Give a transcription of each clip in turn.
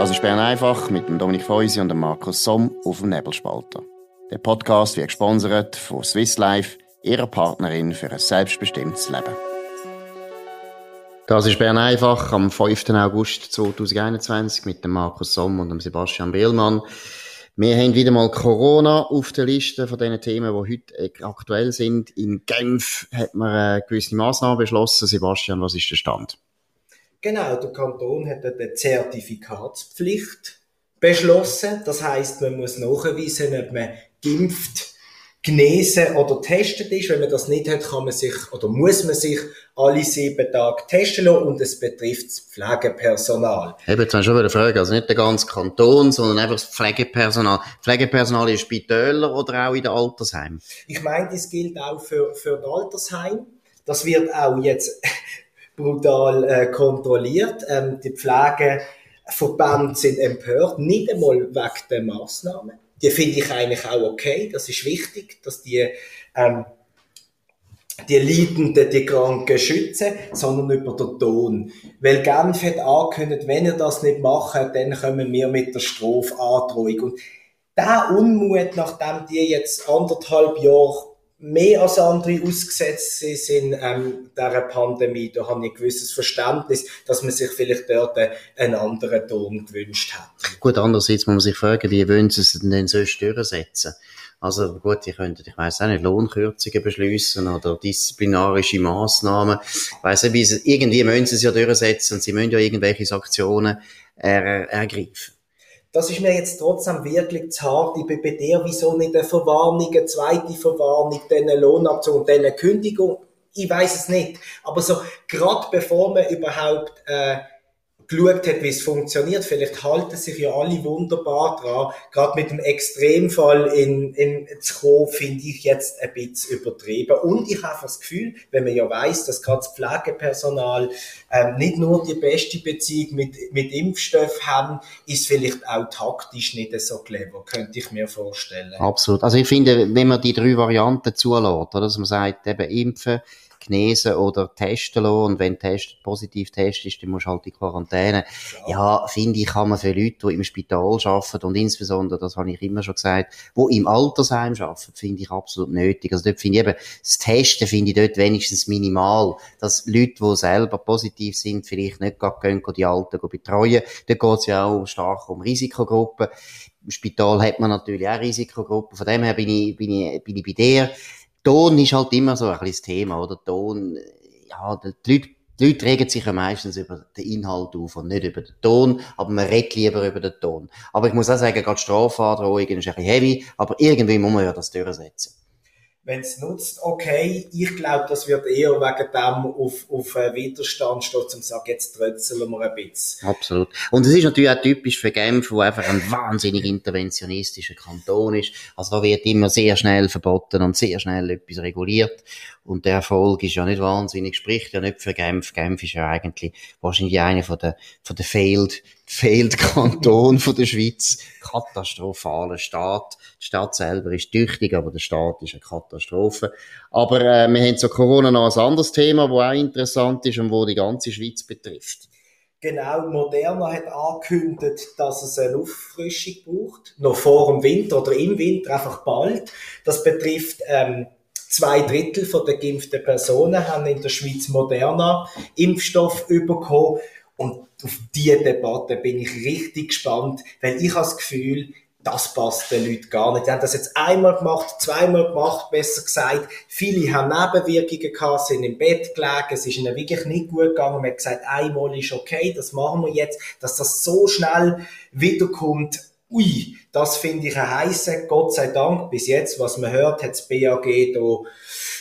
Das ist Bern einfach mit dem Dominik Feusi und dem Markus Somm auf dem Nebelspalter. Der Podcast wird gesponsert von Swiss Life, ihrer Partnerin für ein selbstbestimmtes Leben. Das ist Bern einfach am 5. August 2021 mit dem Markus Somm und dem Sebastian Behlmann. Wir haben wieder mal Corona auf der Liste von den Themen, die heute aktuell sind. In Genf hat man äh, gewisse Massnahmen beschlossen. Sebastian, was ist der Stand? Genau, der Kanton hat eine Zertifikatspflicht beschlossen. Das heißt, man muss nachweisen, ob man geimpft, genesen oder testet ist. Wenn man das nicht hat, kann man sich oder muss man sich alle sieben Tage testen lassen und es betrifft das Pflegepersonal. Eben, jetzt schon wieder Frage, also nicht der ganze Kanton, sondern einfach das Pflegepersonal. Pflegepersonal in Spitälern oder auch in den Altersheimen? Ich meine, das gilt auch für, für das Altersheim. Das wird auch jetzt brutal äh, kontrolliert. Ähm, die Pflegeverbände sind empört, nicht einmal wegen der Massnahmen. Die finde ich eigentlich auch okay. Das ist wichtig, dass die ähm, die Leidenden, die Kranken schützen, sondern über den Ton. Weil Genf hat angekündigt, wenn ihr das nicht macht, dann kommen wir mit der Strafandrohung. Und der Unmut, nachdem die jetzt anderthalb Jahre mehr als andere ausgesetzt sind ähm, dieser Pandemie. Da habe ich ein gewisses Verständnis, dass man sich vielleicht dort einen anderen Ton gewünscht hat. Gut, andererseits muss man sich fragen, wie wollen sie es denn sonst durchsetzen? Also gut, die könnten, ich weiß auch nicht, Lohnkürzungen beschließen oder disziplinarische Maßnahmen. Ich weiss nicht, wie sie, irgendwie müssen sie es ja durchsetzen und sie müssen ja irgendwelche Sanktionen er, ergreifen. Das ist mir jetzt trotzdem wirklich zu hart. Ich bin bei dir, wieso nicht eine Verwarnung, eine zweite Verwarnung, dann eine Lohnabzug dann eine Kündigung? Ich weiß es nicht. Aber so, gerade bevor man überhaupt, äh, geschaut hat, wie es funktioniert. Vielleicht halten sich ja alle wunderbar dran. Gerade mit dem Extremfall in, in zu kommen, finde ich jetzt ein bisschen übertrieben. Und ich habe das Gefühl, wenn man ja weiß, dass gerade das Pflegepersonal ähm, nicht nur die beste Beziehung mit, mit Impfstoff haben, ist vielleicht auch taktisch nicht so clever, könnte ich mir vorstellen. Absolut. Also ich finde, wenn man die drei Varianten zulässt, oder, dass man sagt, eben impfen, genesen oder testen lassen. Und wenn Test positiv Test ist, dann musst du halt in Quarantäne. Ja, ja finde ich, kann man für Leute, die im Spital arbeiten und insbesondere, das habe ich immer schon gesagt, die im Altersheim arbeiten, finde ich absolut nötig. Also dort finde ich eben, das Testen finde ich dort wenigstens minimal, dass Leute, die selber positiv sind, vielleicht nicht gerade gehen, die Alten betreuen. Dort geht es ja auch stark um Risikogruppen. Im Spital hat man natürlich auch Risikogruppen. Von dem her bin ich, bin ich, bin ich bei dir. Ton ist halt immer so ein bisschen das Thema, oder? Ton, ja, die Leute, die Leute regen sich ja meistens über den Inhalt auf und nicht über den Ton, aber man redet lieber über den Ton. Aber ich muss auch sagen, gerade Strafandrohungen ist ein bisschen heavy, aber irgendwie muss man ja das durchsetzen wenn es nutzt, okay. Ich glaube, das wird eher wegen dem auf, auf Widerstand stehen, zum sagen, jetzt trötzeln wir ein bisschen. Absolut. Und es ist natürlich auch typisch für Genf, wo einfach ein wahnsinnig interventionistischer Kanton ist. Also da wird immer sehr schnell verboten und sehr schnell etwas reguliert. Und der Erfolg ist ja nicht wahnsinnig, spricht ja nicht für Genf. Genf ist ja eigentlich wahrscheinlich einer von der, von der failed, failed Kanton von der Schweiz. Katastrophaler Staat. Die Stadt selber ist tüchtig, aber der Staat ist eine Katastrophe. Aber äh, wir haben zu Corona noch ein anderes Thema, das auch interessant ist und wo die ganze Schweiz betrifft. Genau, Moderna hat angekündigt, dass es eine Auffrischung braucht. Noch vor dem Winter oder im Winter, einfach bald. Das betrifft ähm, Zwei Drittel von der geimpften Personen haben in der Schweiz Moderna Impfstoff bekommen. Und auf diese Debatte bin ich richtig gespannt, weil ich habe das Gefühl, das passt den Leuten gar nicht. Die haben das jetzt einmal gemacht, zweimal gemacht, besser gesagt. Viele haben Nebenwirkungen gehabt, sind im Bett gelegen, es ist ihnen wirklich nicht gut gegangen. Man hat gesagt, einmal ist okay, das machen wir jetzt. Dass das so schnell wiederkommt, ui, das finde ich ein heiße, Gott sei Dank, bis jetzt, was man hört, hat das BAG da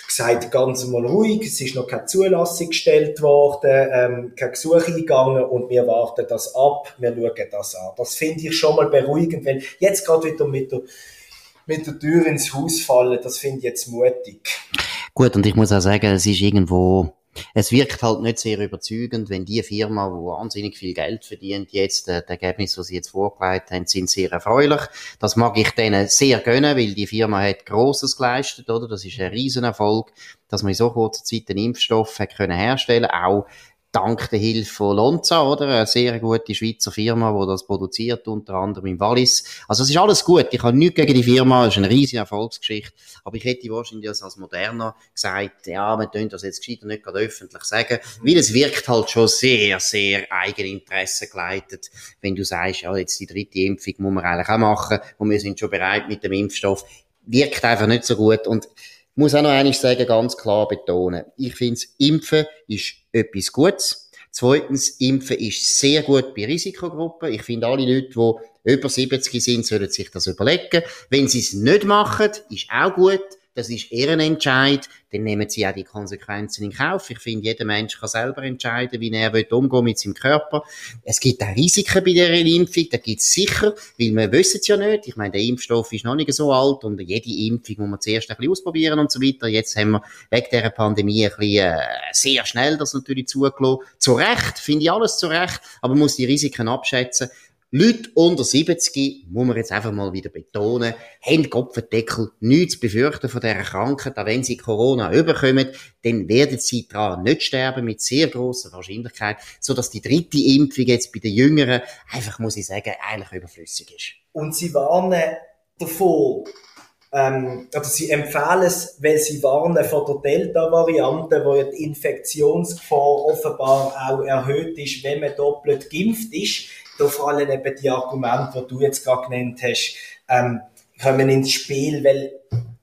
gesagt, ganz mal ruhig, es ist noch keine Zulassung gestellt worden, ähm, kein Gesuch eingegangen und wir warten das ab, wir schauen das an. Das finde ich schon mal beruhigend, weil jetzt gerade wieder mit der, mit der Tür ins Haus fallen, das finde ich jetzt mutig. Gut, und ich muss auch sagen, es ist irgendwo es wirkt halt nicht sehr überzeugend, wenn die Firma, die wahnsinnig viel Geld verdient, jetzt äh, das Ergebnis, was sie jetzt vorgelegt haben, sind sehr erfreulich. Das mag ich denen sehr gönnen, weil die Firma hat Grosses geleistet, oder? Das ist ein Riesenerfolg, dass man in so kurzer Zeit einen Impfstoff hat können herstellen, auch dank der Hilfe von Lonza, oder? Eine sehr gute Schweizer Firma, die das produziert, unter anderem im Wallis. Also es ist alles gut. Ich habe nichts gegen die Firma, es ist eine riesige Erfolgsgeschichte. Aber ich hätte wahrscheinlich als Moderner gesagt, ja, wir tun das jetzt gescheiter nicht gerade öffentlich sagen, weil es wirkt halt schon sehr, sehr Eigeninteresse geleitet, wenn du sagst, ja, jetzt die dritte Impfung muss man eigentlich auch machen und wir sind schon bereit mit dem Impfstoff. Wirkt einfach nicht so gut und muss auch noch eines sagen, ganz klar betonen. Ich finde, Impfen ist etwas Gutes. Zweitens, Impfen ist sehr gut bei Risikogruppen. Ich finde, alle Leute, die über 70 sind, sollen sich das überlegen. Wenn sie es nicht machen, ist auch gut das ist ihren Entscheid, dann nehmen sie auch die Konsequenzen in Kauf. Ich finde, jeder Mensch kann selber entscheiden, wie er umgehen mit seinem Körper. Es gibt auch Risiken bei dieser Impfung, da gibt es sicher, weil wir wissen es ja nicht. Ich meine, der Impfstoff ist noch nicht so alt und jede Impfung muss man zuerst ein bisschen ausprobieren und so weiter. Jetzt haben wir wegen dieser Pandemie ein bisschen äh, sehr schnell das natürlich zugelassen. Zu Recht, finde ich alles zu Recht, aber man muss die Risiken abschätzen. Leute unter 70, muss man jetzt einfach mal wieder betonen, haben Kopfendeckel nichts zu befürchten von dieser Krankheit. Auch wenn sie Corona überkommen, dann werden sie daran nicht sterben, mit sehr grosser Wahrscheinlichkeit, so dass die dritte Impfung jetzt bei den Jüngeren einfach, muss ich sagen, eigentlich überflüssig ist. Und sie warnen davor, ähm, oder sie empfehlen es, weil sie warnen vor der Delta-Variante, wo ja die Infektionsgefahr offenbar auch erhöht ist, wenn man doppelt geimpft ist da fallen eben die Argumente, die du jetzt gerade genannt hast, ähm, kommen ins Spiel, weil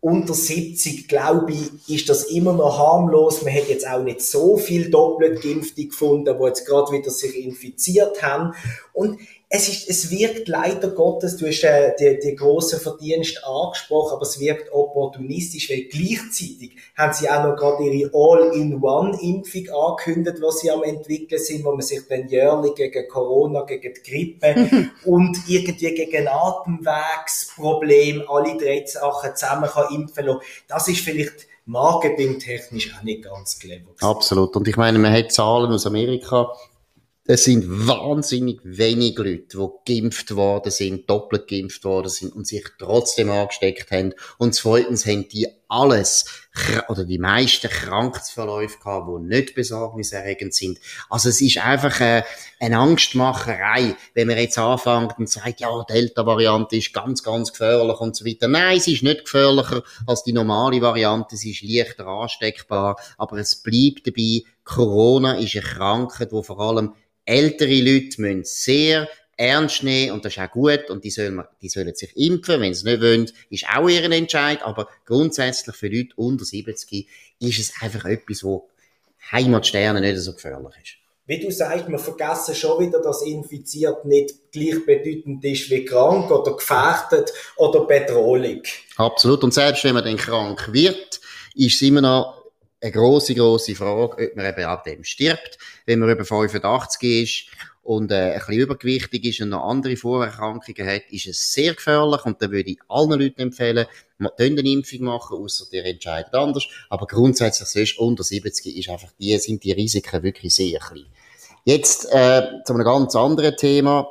unter 70, glaube ich, ist das immer noch harmlos. Man hat jetzt auch nicht so viel Doppeltgeimpfte gefunden, die jetzt gerade wieder sich infiziert haben. Und es, ist, es wirkt leider Gottes, du hast äh, die, die grossen Verdienst angesprochen, aber es wirkt opportunistisch, weil gleichzeitig haben sie auch noch gerade ihre All-in-One-Impfung angekündigt, was sie am entwickeln sind, wo man sich dann jährlich gegen Corona, gegen die Grippe und irgendwie gegen Atemwegsproblem alle drei Sachen zusammen kann impfen lassen. Das ist vielleicht marketingtechnisch auch nicht ganz clever. Absolut. Und ich meine, man hat Zahlen aus Amerika, es sind wahnsinnig wenig Leute, die geimpft worden sind, doppelt geimpft worden sind und sich trotzdem angesteckt haben. Und zweitens haben die alles, oder die meisten Krankheitsverläufe gehabt, die nicht besorgniserregend sind. Also es ist einfach eine, eine Angstmacherei, wenn man jetzt anfängt und sagt, ja, Delta-Variante ist ganz, ganz gefährlich und so weiter. Nein, sie ist nicht gefährlicher als die normale Variante, sie ist leichter ansteckbar, aber es bleibt dabei, Corona ist eine Krankheit, die vor allem ältere Leute müssen sehr ernst nehmen und das ist auch gut und die sollen, die sollen sich impfen, wenn sie nicht wollen, ist auch ihr Entscheid, aber grundsätzlich für Leute unter 70 ist es einfach etwas, wo Heimatsterne nicht so gefährlich ist. Wie du sagst, wir vergessen schon wieder, dass infiziert nicht gleichbedeutend ist wie krank oder gefährdet oder bedrohlich. Absolut. Und selbst wenn man dann krank wird, ist es immer noch eine große, große Frage, ob man eben ab dem stirbt, wenn man über 85 ist und äh, ein bisschen übergewichtig ist und noch andere Vorerkrankungen hat, ist es sehr gefährlich und da würde ich allen Leuten empfehlen, man eine Impfung machen, außer der entscheidet anders. Aber grundsätzlich sonst unter 70 ist einfach die, sind die Risiken wirklich sehr klein. Jetzt äh, zu einem ganz anderen Thema.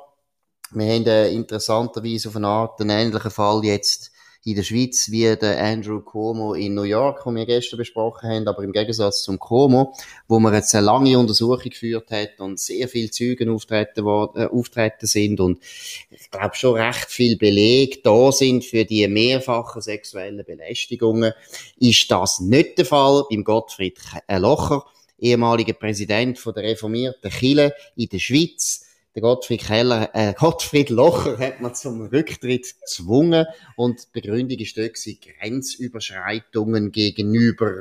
Wir haben äh, interessanterweise auf eine Art einen ähnlichen Fall jetzt in der Schweiz wie der Andrew Cuomo in New York, den wir gestern besprochen haben, aber im Gegensatz zum Cuomo, wo man jetzt eine lange Untersuchung geführt hat und sehr viele Zeugen auftreten, äh, auftreten sind und ich glaube schon recht viel Beleg da sind für die mehrfachen sexuellen Belästigungen, ist das nicht der Fall beim Gottfried Locher, ehemaliger Präsident von der reformierten Kirche in der Schweiz der Gottfried Keller, äh, Gottfried Locher hat man zum Rücktritt gezwungen und die Begründung ist dort Grenzüberschreitungen gegenüber,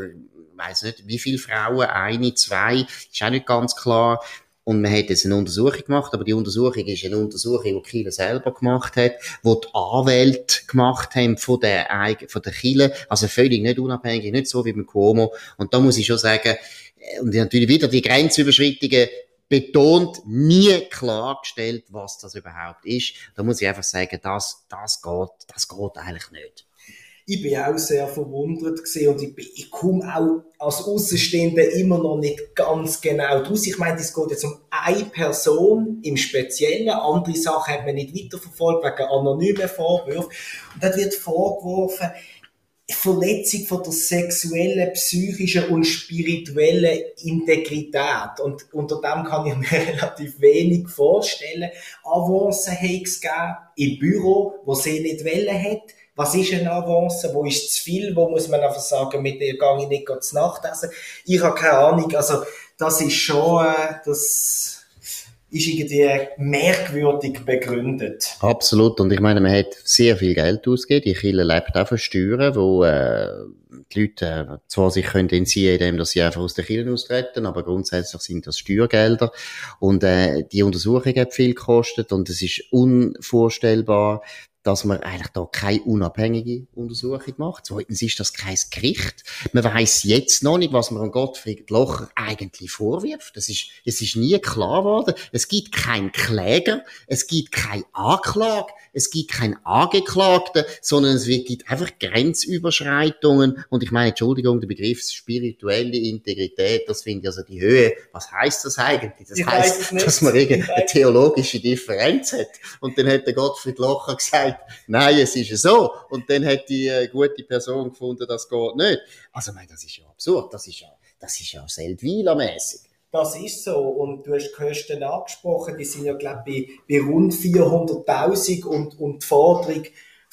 weiß nicht, wie viele Frauen, eine, zwei, ist auch nicht ganz klar. Und man hat jetzt eine Untersuchung gemacht, aber die Untersuchung ist eine Untersuchung, die Kiel selber gemacht hat, wo die Anwälte gemacht haben von der, von der Kiel, also völlig nicht unabhängig, nicht so wie beim Cuomo. Und da muss ich schon sagen, äh, und natürlich wieder die Grenzüberschreitungen betont nie klargestellt, was das überhaupt ist. Da muss ich einfach sagen, das, das geht, das geht eigentlich nicht. Ich bin auch sehr verwundert gesehen und ich, bin, ich komme auch als Außenstehende immer noch nicht ganz genau draus. Ich meine, es geht jetzt um eine Person im Speziellen. Andere Sachen hat man nicht weiterverfolgt wegen anonymen Vorwürfen. Und dort wird vorgeworfen, Verletzung von der sexuellen, psychischen und spirituellen Integrität. Und unter dem kann ich mir relativ wenig vorstellen. Avancen hat es gegeben im Büro, wo sie nicht wollen hat. Was ist eine Avance? Wo ist zu viel? Wo muss man einfach sagen, mit der gehe ich nicht zu Nacht essen? Ich habe keine Ahnung. Also, das ist schon, äh, das, ist irgendwie merkwürdig begründet. Absolut. Und ich meine, man hat sehr viel Geld ausgegeben. Die Kirche lebt auch von Steuern, wo äh, die Leute äh, zwar sich können entziehen, indem dass sie einfach aus der Kirche austreten, aber grundsätzlich sind das Steuergelder. Und äh, die Untersuchung hat viel gekostet und es ist unvorstellbar, dass man eigentlich da keine unabhängige Untersuchung macht. Zweitens ist das kein Gericht. Man weiß jetzt noch nicht, was man an Gottfried Locher eigentlich vorwirft. Das ist, es ist nie klar geworden. Es gibt keinen Kläger, es gibt keine Anklage, es gibt keinen Angeklagten, sondern es gibt einfach Grenzüberschreitungen. Und ich meine, Entschuldigung, der Begriff spirituelle Integrität, das finde ich also die Höhe. Was heißt das eigentlich? Das ich heißt, dass man irgendeine theologische Differenz hat. Und dann hat der Gottfried Locher gesagt, nein, es ist so. Und dann hat die äh, gute Person gefunden, das geht nicht. Also, ich das ist ja absurd. Das ist ja, das ist ja Seldwyler-mässig. Das ist so. Und du hast die Kosten angesprochen, die sind ja, glaube ich, bei, bei rund 400.000 und, und die Forderung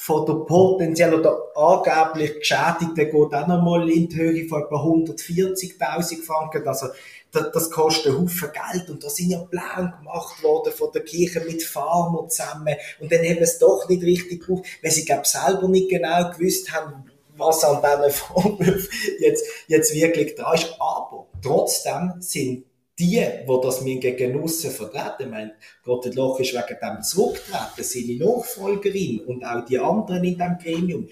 von der potenziell oder angeblich Geschädigten geht auch nochmal in die Höhe von etwa 140.000 Franken. Also, das, das kostet einen Haufen Geld. Und da sind ja Pläne gemacht worden von der Kirche mit Farmern zusammen. Und dann haben sie es doch nicht richtig gemacht, weil sie, glaube selber nicht genau gewusst haben, was an diesen Vorwürfen jetzt, jetzt wirklich da ist. Aber trotzdem sind die, die das mir gegen aussen vertreten, ich meine, Gott Loch ist wegen dem zurückgetreten, seine Nachfolgerin und auch die anderen in diesem Gremium,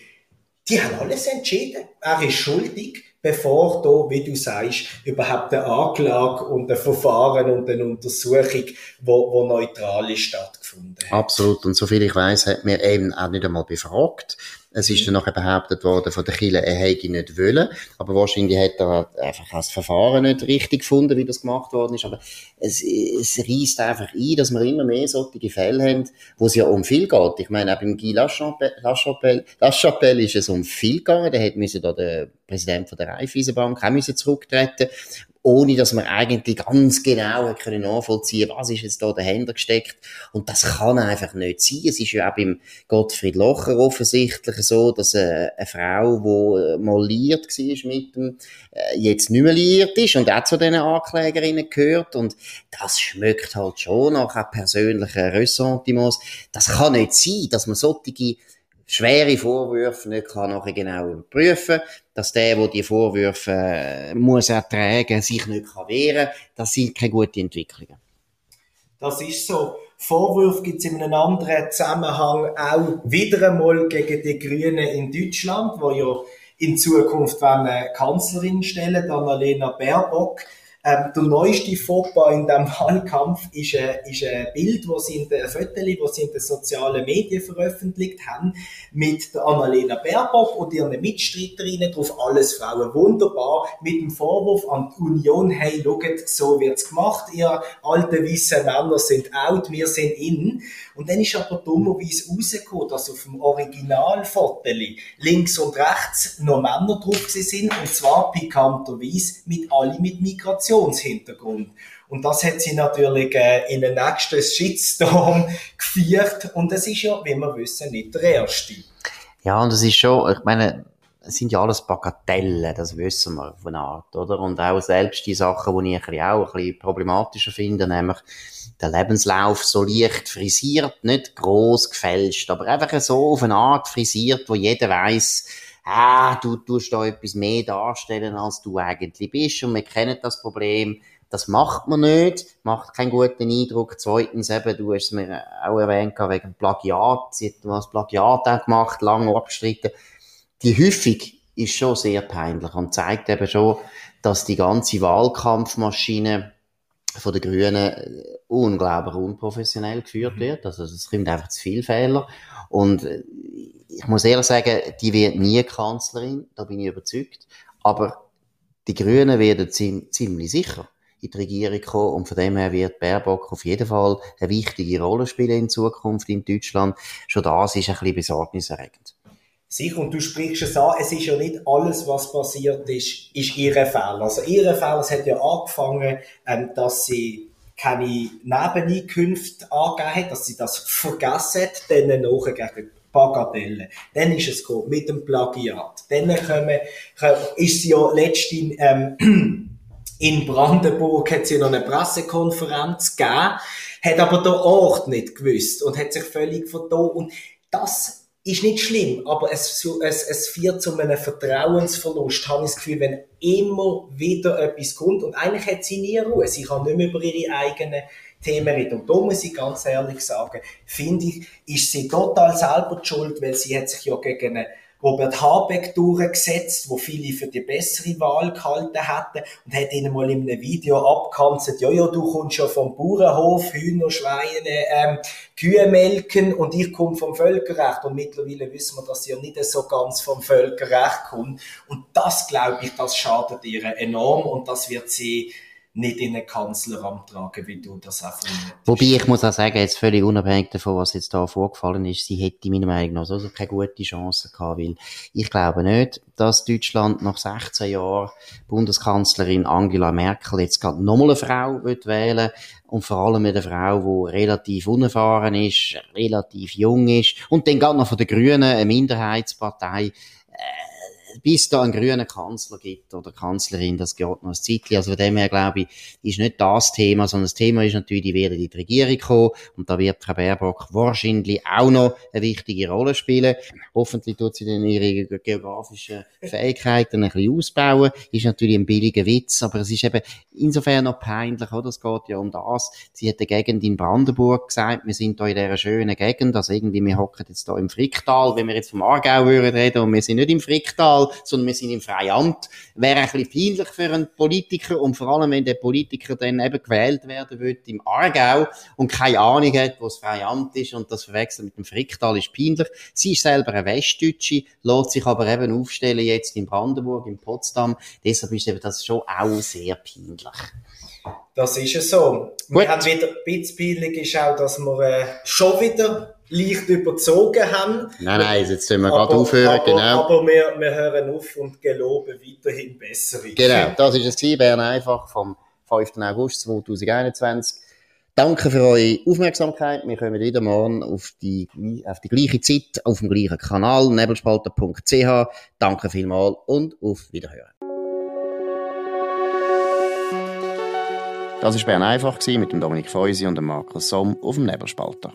die haben alles entschieden. Er ist schuldig, bevor da, wie du sagst, überhaupt eine Anklage und ein Verfahren und eine Untersuchung, wo, wo neutral ist, stattgefunden hat. Absolut. Und soviel ich weiß, hat mir eben auch nicht einmal befragt. Es ist dann nachher behauptet worden von der Kille, er hätte nicht wollen. Aber wahrscheinlich hat er einfach das Verfahren nicht richtig gefunden, wie das gemacht worden ist. Aber es, es reißt einfach ein, dass wir immer mehr solche Fälle haben, wo es ja um viel geht. Ich meine, auch beim Guy Lachapelle, Lachapelle, Lachapelle ist es um viel gegangen. Der hat müssen da der Präsident von der Raiffeisenbank auch müssen zurücktreten ohne dass man eigentlich ganz genau können nachvollziehen was ist jetzt da dahinter gesteckt. Und das kann einfach nicht sein. Es ist ja auch beim Gottfried Locher offensichtlich so, dass eine, eine Frau, die äh, mal liiert war mit dem, äh, jetzt nicht mehr liiert ist und auch zu diesen Anklägerinnen gehört. Und das schmeckt halt schon nach persönlichen Ressentiments. Das kann nicht sein, dass man solche schwere Vorwürfe nicht kann nachher genau überprüfen, dass der, der die Vorwürfe äh, muss ertragen, sich nicht kann wehren, das sind keine guten Entwicklungen. Das ist so. Vorwürfe gibt es in einem anderen Zusammenhang auch wieder einmal gegen die Grünen in Deutschland, wo ja in Zukunft eine Kanzlerin stellen, Annalena Baerbock. Ähm, der neueste Fauxpas in diesem Wahlkampf ist, äh, ist ein Bild, das in den Fotos, das in den sozialen Medien veröffentlicht haben, mit der Annalena Baerbock und ihren Mitstreiterinnen drauf, alles Frauen. Wunderbar, mit dem Vorwurf an die Union, hey, schaut, so wird's gemacht, ihr alten weißen Männer sind out, wir sind in. Und dann ist aber dummerweise rausgekommen, dass auf dem Originalfoto links und rechts noch Männer drauf sind, und zwar pikanterweise mit alle mit Migrationshintergrund. Und das hat sie natürlich äh, in den nächsten Shitstorm geführt. Und das ist ja, wie wir wissen, nicht der erste. Ja, und es ist schon, ich meine, es sind ja alles Bagatellen, das wissen wir von Art, oder? Und auch selbst die Sachen, die ich ein auch ein bisschen problematischer finde, nämlich der Lebenslauf so leicht frisiert, nicht groß gefälscht, aber einfach so auf eine Art frisiert, wo jeder weiß, ah, du tust da etwas mehr darstellen, als du eigentlich bist. Und wir kennen das Problem. Das macht man nicht, macht keinen guten Eindruck. Zweitens eben, du hast es mir auch erwähnt, wegen Plagiat. Sie hat das Plagiat auch gemacht, lange abgestritten. Die Häufung ist schon sehr peinlich und zeigt eben schon, dass die ganze Wahlkampfmaschine von den Grünen äh, unglaublich unprofessionell geführt mhm. wird. Also es kommt einfach zu viel Fehler. Und äh, ich muss ehrlich sagen, die wird nie Kanzlerin, da bin ich überzeugt. Aber die Grünen werden ziemlich sicher in die Regierung kommen und von dem her wird Baerbock auf jeden Fall eine wichtige Rolle spielen in Zukunft in Deutschland. Schon das ist ein bisschen besorgniserregend. Sicher, und du sprichst es an, es ist ja nicht alles, was passiert ist, ist ihre Fehler. Also ihre Fehler, es hat ja angefangen, ähm, dass sie keine Nebeneinkünfte angegeben hat, dass sie das vergessen hat, dann nachher gegen Bagatelle. Dann ist es gekommen, mit dem Plagiat. Dann kommen, ist sie ja letztens, ähm, in Brandenburg hat sie noch eine Pressekonferenz gegeben, hat aber der Ort nicht gewusst und hat sich völlig vertan. Und das ist nicht schlimm, aber es, es, es führt zu einem Vertrauensverlust, habe ich das Gefühl, wenn immer wieder etwas kommt und eigentlich hat sie nie Ruhe, sie kann nicht mehr über ihre eigenen Themen reden. Und da muss ich ganz ehrlich sagen, finde ich, ist sie total selber schuld, weil sie hat sich ja gegen eine Robert Habeck durchgesetzt, wo viele für die bessere Wahl gehalten hätten und hat ihnen mal in einem Video abgekanzelt, ja, ja, du kommst ja vom Bauernhof, Hühner, Schweine, ähm, Kühe melken und ich komme vom Völkerrecht. Und mittlerweile wissen wir, dass sie ja nicht so ganz vom Völkerrecht kommt. Und das, glaube ich, das schadet ihr enorm und das wird sie nicht in ein Kanzleramt tragen, wie du das auch vermutest. Wobei ich muss auch sagen, jetzt völlig unabhängig davon, was jetzt da vorgefallen ist, sie hätte meiner Meinung nach so keine gute Chance gehabt, weil ich glaube nicht, dass Deutschland nach 16 Jahren Bundeskanzlerin Angela Merkel jetzt gerade nochmal eine Frau wird wählen und vor allem eine Frau, die relativ unerfahren ist, relativ jung ist und dann gerade noch von den Grünen eine Minderheitspartei äh, bis da einen grünen Kanzler gibt oder Kanzlerin, das geht noch ein Zeitchen. Also von dem her glaube ich, ist nicht das Thema, sondern das Thema ist natürlich, die werden in die Regierung kommen und da wird Frau Baerbock wahrscheinlich auch noch eine wichtige Rolle spielen. Hoffentlich tut sie dann ihre geografischen Fähigkeiten ein bisschen ausbauen. Ist natürlich ein billiger Witz, aber es ist eben insofern noch peinlich, oder? Es geht ja um das. Sie hat eine Gegend in Brandenburg gesagt, wir sind da in dieser schönen Gegend, also irgendwie, wir hocken jetzt da im Fricktal, wenn wir jetzt vom Aargau reden und wir sind nicht im Fricktal, sondern wir sind im freien Amt. Wäre ein bisschen peinlich für einen Politiker und vor allem, wenn der Politiker dann eben gewählt werden wird im Aargau und keine Ahnung hat, wo das freie Amt ist und das verwechselt mit dem Fricktal ist peinlich. Sie ist selber eine Westdeutsche, lässt sich aber eben aufstellen jetzt in Brandenburg, in Potsdam. Deshalb ist eben das schon auch sehr peinlich. Das ist es so. Gut. Wir haben wieder, ein bisschen peinlich ist auch, dass wir äh, schon wieder leicht überzogen haben. Nein, nein, jetzt sollen wir gerade aufhören, aber, genau. Aber wir, wir hören auf und geloben weiterhin bessere. Genau, das ist es gewesen, Bern einfach vom 5. August 2021. Danke für eure Aufmerksamkeit. Wir kommen wieder morgen auf die, auf die gleiche Zeit, auf dem gleichen Kanal, nebelspalter.ch. Danke vielmals und auf Wiederhören. Das war Bern einfach mit dem Dominik Feusi und dem Markus Somm auf dem Nebelspalter.